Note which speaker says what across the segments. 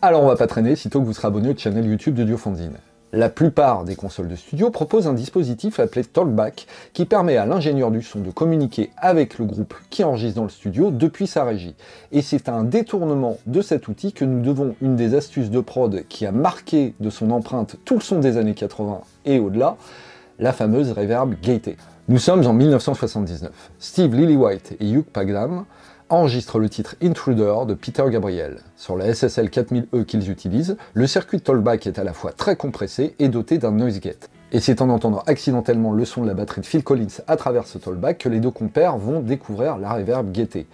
Speaker 1: Alors on va pas traîner, sitôt que vous serez abonné au channel YouTube de Diofonzine. La plupart des consoles de studio proposent un dispositif appelé Talkback qui permet à l'ingénieur du son de communiquer avec le groupe qui enregistre dans le studio depuis sa régie. Et c'est un détournement de cet outil que nous devons une des astuces de prod qui a marqué de son empreinte tout le son des années 80 et au-delà, la fameuse reverb gated. Nous sommes en 1979. Steve Lillywhite et Hugh Pagdam enregistrent le titre Intruder de Peter Gabriel. Sur la SSL 4000E qu'ils utilisent, le circuit Tollback est à la fois très compressé et doté d'un noise gate. Et c'est en entendant accidentellement le son de la batterie de Phil Collins à travers ce Tollback que les deux compères vont découvrir la reverb gated.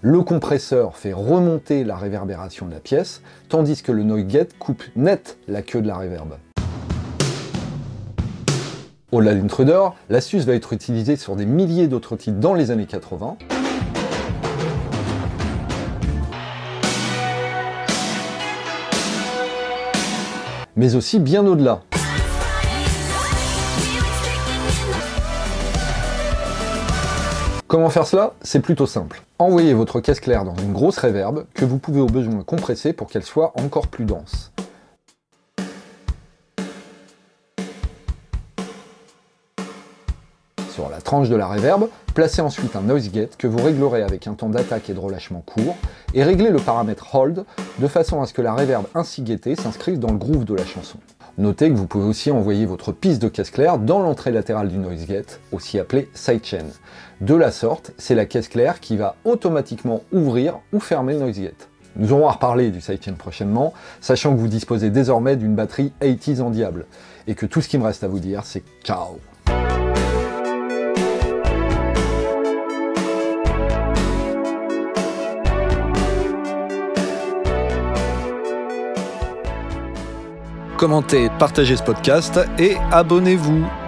Speaker 1: Le compresseur fait remonter la réverbération de la pièce, tandis que le noise gate coupe net la queue de la reverb. Au-delà d'Intruder, l'astuce va être utilisée sur des milliers d'autres titres dans les années 80, mais aussi bien au-delà. Comment faire cela? C'est plutôt simple. Envoyez votre caisse claire dans une grosse réverbe que vous pouvez au besoin compresser pour qu'elle soit encore plus dense. Sur la tranche de la reverb, placez ensuite un noise gate que vous réglerez avec un temps d'attaque et de relâchement court, et réglez le paramètre hold de façon à ce que la reverb ainsi gaitée s'inscrive dans le groove de la chanson. Notez que vous pouvez aussi envoyer votre piste de caisse claire dans l'entrée latérale du noise gate, aussi appelée sidechain. De la sorte, c'est la caisse claire qui va automatiquement ouvrir ou fermer le noise gate. Nous aurons à reparler du sidechain prochainement, sachant que vous disposez désormais d'une batterie 80s en diable, et que tout ce qui me reste à vous dire, c'est ciao
Speaker 2: commentez, partagez ce podcast et abonnez-vous.